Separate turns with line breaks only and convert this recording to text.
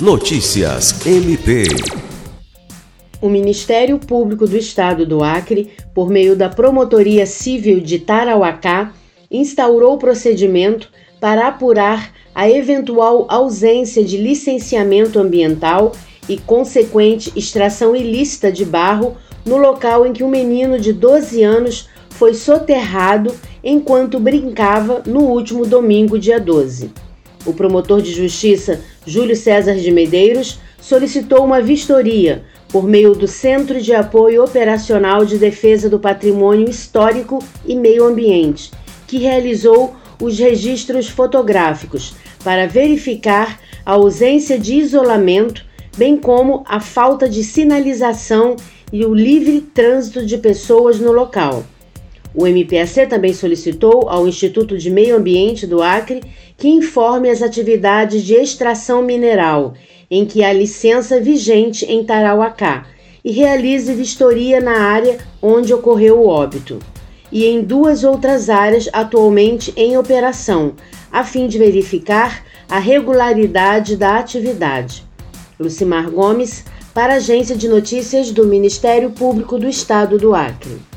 Notícias MP.
O Ministério Público do Estado do Acre, por meio da Promotoria Civil de Tarauacá, instaurou procedimento para apurar a eventual ausência de licenciamento ambiental e consequente extração ilícita de barro no local em que um menino de 12 anos foi soterrado enquanto brincava no último domingo, dia 12. O promotor de justiça Júlio César de Medeiros solicitou uma vistoria por meio do Centro de Apoio Operacional de Defesa do Patrimônio Histórico e Meio Ambiente, que realizou os registros fotográficos para verificar a ausência de isolamento, bem como a falta de sinalização e o livre trânsito de pessoas no local. O MPAC também solicitou ao Instituto de Meio Ambiente do Acre que informe as atividades de extração mineral em que há licença vigente em Tarauacá e realize vistoria na área onde ocorreu o óbito e em duas outras áreas atualmente em operação, a fim de verificar a regularidade da atividade. Lucimar Gomes, para a Agência de Notícias do Ministério Público do Estado do Acre.